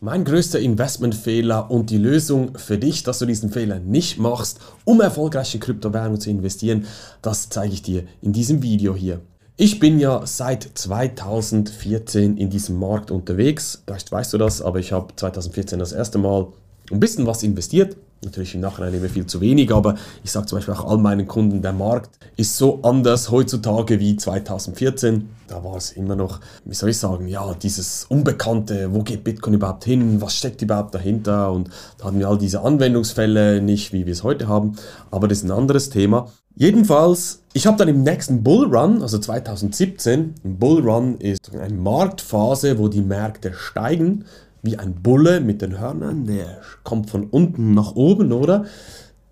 Mein größter Investmentfehler und die Lösung für dich, dass du diesen Fehler nicht machst, um erfolgreich in Kryptowährungen zu investieren, das zeige ich dir in diesem Video hier. Ich bin ja seit 2014 in diesem Markt unterwegs. Vielleicht weißt du das, aber ich habe 2014 das erste Mal ein bisschen was investiert. Natürlich im Nachhinein immer viel zu wenig, aber ich sage zum Beispiel auch all meinen Kunden, der Markt ist so anders heutzutage wie 2014. Da war es immer noch, wie soll ich sagen, ja, dieses Unbekannte, wo geht Bitcoin überhaupt hin, was steckt überhaupt dahinter und da hatten wir all diese Anwendungsfälle nicht, wie wir es heute haben, aber das ist ein anderes Thema. Jedenfalls, ich habe dann im nächsten Bullrun, also 2017, ein Bullrun ist eine Marktphase, wo die Märkte steigen, wie ein Bulle mit den Hörnern, der kommt von unten nach oben, oder?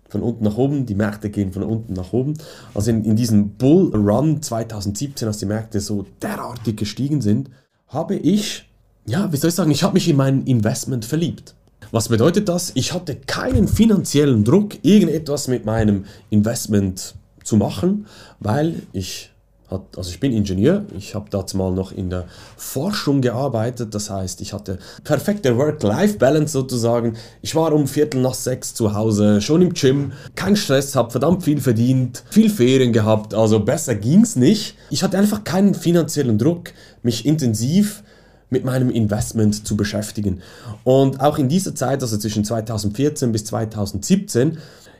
Von unten nach oben, die Märkte gehen von unten nach oben. Also in, in diesem Bull Run 2017, als die Märkte so derartig gestiegen sind, habe ich, ja, wie soll ich sagen, ich habe mich in mein Investment verliebt. Was bedeutet das? Ich hatte keinen finanziellen Druck, irgendetwas mit meinem Investment zu machen, weil ich hat, also ich bin Ingenieur, ich habe dazu mal noch in der Forschung gearbeitet, das heißt, ich hatte perfekte Work-Life-Balance sozusagen. Ich war um Viertel nach sechs zu Hause, schon im Gym, kein Stress, habe verdammt viel verdient, viel Ferien gehabt, also besser ging's nicht. Ich hatte einfach keinen finanziellen Druck, mich intensiv mit meinem Investment zu beschäftigen. Und auch in dieser Zeit, also zwischen 2014 bis 2017,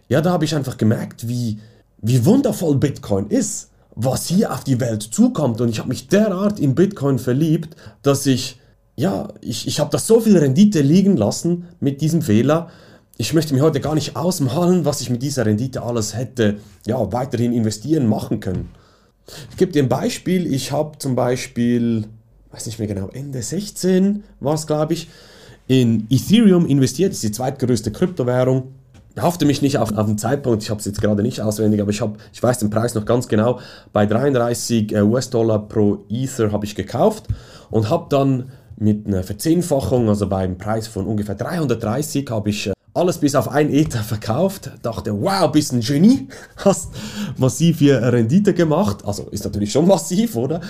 ja, da habe ich einfach gemerkt, wie, wie wundervoll Bitcoin ist was hier auf die Welt zukommt. Und ich habe mich derart in Bitcoin verliebt, dass ich, ja, ich, ich habe da so viel Rendite liegen lassen mit diesem Fehler. Ich möchte mir heute gar nicht ausmalen, was ich mit dieser Rendite alles hätte, ja, weiterhin investieren, machen können. Ich gebe dir ein Beispiel. Ich habe zum Beispiel, weiß nicht mehr genau, Ende 16 war es, glaube ich, in Ethereum investiert. Das ist die zweitgrößte Kryptowährung hafte mich nicht auf, auf den Zeitpunkt, ich habe es jetzt gerade nicht auswendig, aber ich, hab, ich weiß den Preis noch ganz genau. Bei 33 äh, US-Dollar pro Ether habe ich gekauft und habe dann mit einer Verzehnfachung, also beim Preis von ungefähr 330, habe ich äh, alles bis auf ein Ether verkauft. Dachte, wow, bist ein Genie, hast massiv hier Rendite gemacht. Also ist natürlich schon massiv, oder?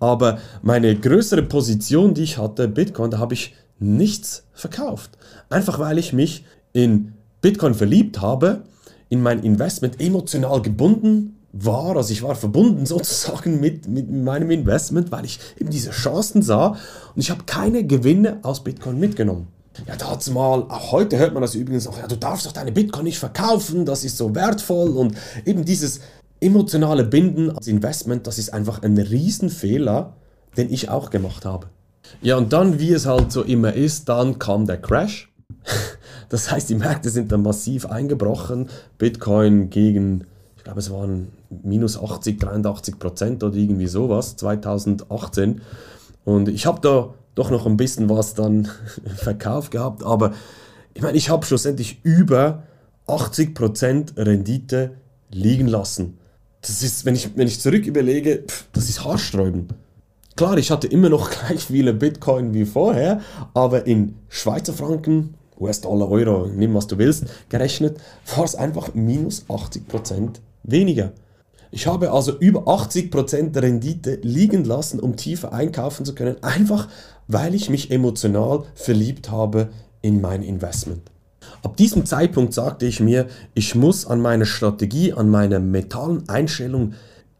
Aber meine größere Position, die ich hatte, Bitcoin, da habe ich nichts verkauft. Einfach weil ich mich in Bitcoin verliebt habe, in mein Investment emotional gebunden war, also ich war verbunden sozusagen mit, mit meinem Investment, weil ich eben diese Chancen sah und ich habe keine Gewinne aus Bitcoin mitgenommen. Ja, dazu mal, auch heute hört man das übrigens auch, ja, du darfst doch deine Bitcoin nicht verkaufen, das ist so wertvoll und eben dieses emotionale Binden als Investment, das ist einfach ein Riesenfehler, den ich auch gemacht habe. Ja, und dann, wie es halt so immer ist, dann kam der Crash. Das heißt, die Märkte sind dann massiv eingebrochen. Bitcoin gegen, ich glaube, es waren minus 80, 83 Prozent oder irgendwie sowas 2018. Und ich habe da doch noch ein bisschen was dann verkauft gehabt, aber ich meine, ich habe schlussendlich über 80 Prozent Rendite liegen lassen. Das ist, wenn ich, wenn ich zurück überlege, pff, das ist haarsträubend. Klar, ich hatte immer noch gleich viele Bitcoin wie vorher, aber in Schweizer Franken US-Dollar, Euro, nimm was du willst, gerechnet, war es einfach minus 80% weniger. Ich habe also über 80% Rendite liegen lassen, um tiefer einkaufen zu können, einfach weil ich mich emotional verliebt habe in mein Investment. Ab diesem Zeitpunkt sagte ich mir, ich muss an meiner Strategie, an meiner mentalen Einstellung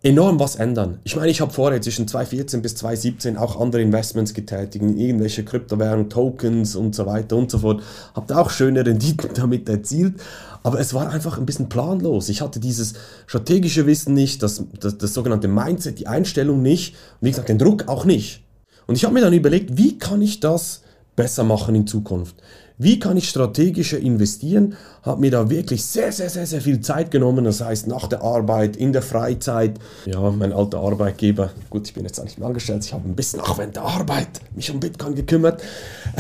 enorm was ändern. Ich meine, ich habe vorher zwischen 2014 bis 2017 auch andere Investments getätigt, in irgendwelche Kryptowährungen, Tokens und so weiter und so fort. Habe da auch schöne Renditen damit erzielt, aber es war einfach ein bisschen planlos. Ich hatte dieses strategische Wissen nicht, das, das, das sogenannte Mindset, die Einstellung nicht wie gesagt den Druck auch nicht. Und ich habe mir dann überlegt, wie kann ich das besser machen in Zukunft? Wie kann ich strategischer investieren? Habe mir da wirklich sehr, sehr, sehr, sehr viel Zeit genommen. Das heißt, nach der Arbeit, in der Freizeit. Ja, mein alter Arbeitgeber, gut, ich bin jetzt nicht mehr angestellt, ich habe ein bisschen auch während der Arbeit mich um Bitcoin gekümmert.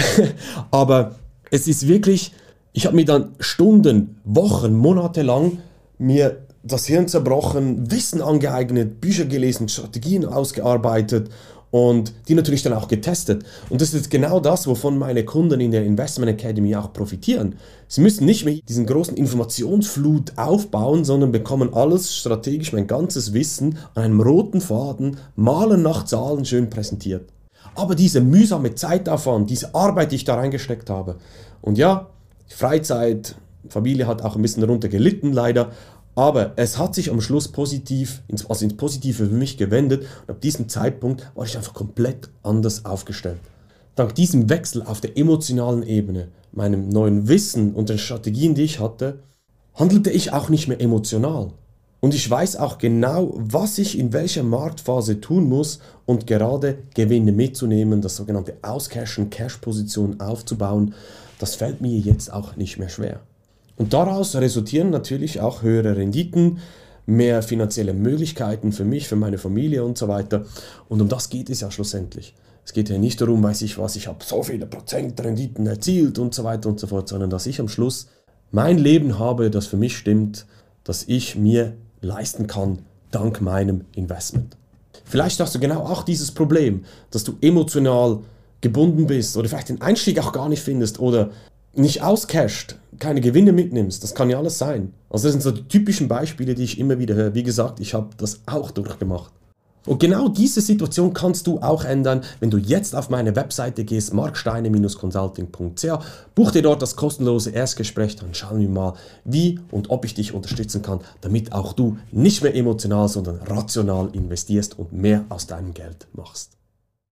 Aber es ist wirklich, ich habe mir dann Stunden, Wochen, Monate lang mir das Hirn zerbrochen, Wissen angeeignet, Bücher gelesen, Strategien ausgearbeitet und die natürlich dann auch getestet. Und das ist genau das, wovon meine Kunden in der Investment Academy auch profitieren. Sie müssen nicht mehr diesen großen Informationsflut aufbauen, sondern bekommen alles strategisch, mein ganzes Wissen an einem roten Faden, malen nach Zahlen schön präsentiert. Aber diese mühsame Zeitaufwand, diese Arbeit, die ich da reingesteckt habe. Und ja, Freizeit, Familie hat auch ein bisschen darunter gelitten, leider. Aber es hat sich am Schluss positiv, also ins Positive für mich gewendet. Und ab diesem Zeitpunkt war ich einfach komplett anders aufgestellt. Dank diesem Wechsel auf der emotionalen Ebene, meinem neuen Wissen und den Strategien, die ich hatte, handelte ich auch nicht mehr emotional. Und ich weiß auch genau, was ich in welcher Marktphase tun muss und gerade Gewinne mitzunehmen, das sogenannte Auscashen, Cash-Position aufzubauen, das fällt mir jetzt auch nicht mehr schwer. Und daraus resultieren natürlich auch höhere Renditen, mehr finanzielle Möglichkeiten für mich, für meine Familie und so weiter. Und um das geht es ja schlussendlich. Es geht ja nicht darum, weiß ich was, ich habe so viele Prozent Renditen erzielt und so weiter und so fort, sondern dass ich am Schluss mein Leben habe, das für mich stimmt, das ich mir leisten kann dank meinem Investment. Vielleicht hast du genau auch dieses Problem, dass du emotional gebunden bist oder vielleicht den Einstieg auch gar nicht findest oder nicht auscasht, keine Gewinne mitnimmst. Das kann ja alles sein. Also das sind so die typischen Beispiele, die ich immer wieder höre. Wie gesagt, ich habe das auch durchgemacht. Und genau diese Situation kannst du auch ändern, wenn du jetzt auf meine Webseite gehst, marksteine-consulting.ch, buch dir dort das kostenlose Erstgespräch, dann schauen wir mal, wie und ob ich dich unterstützen kann, damit auch du nicht mehr emotional, sondern rational investierst und mehr aus deinem Geld machst.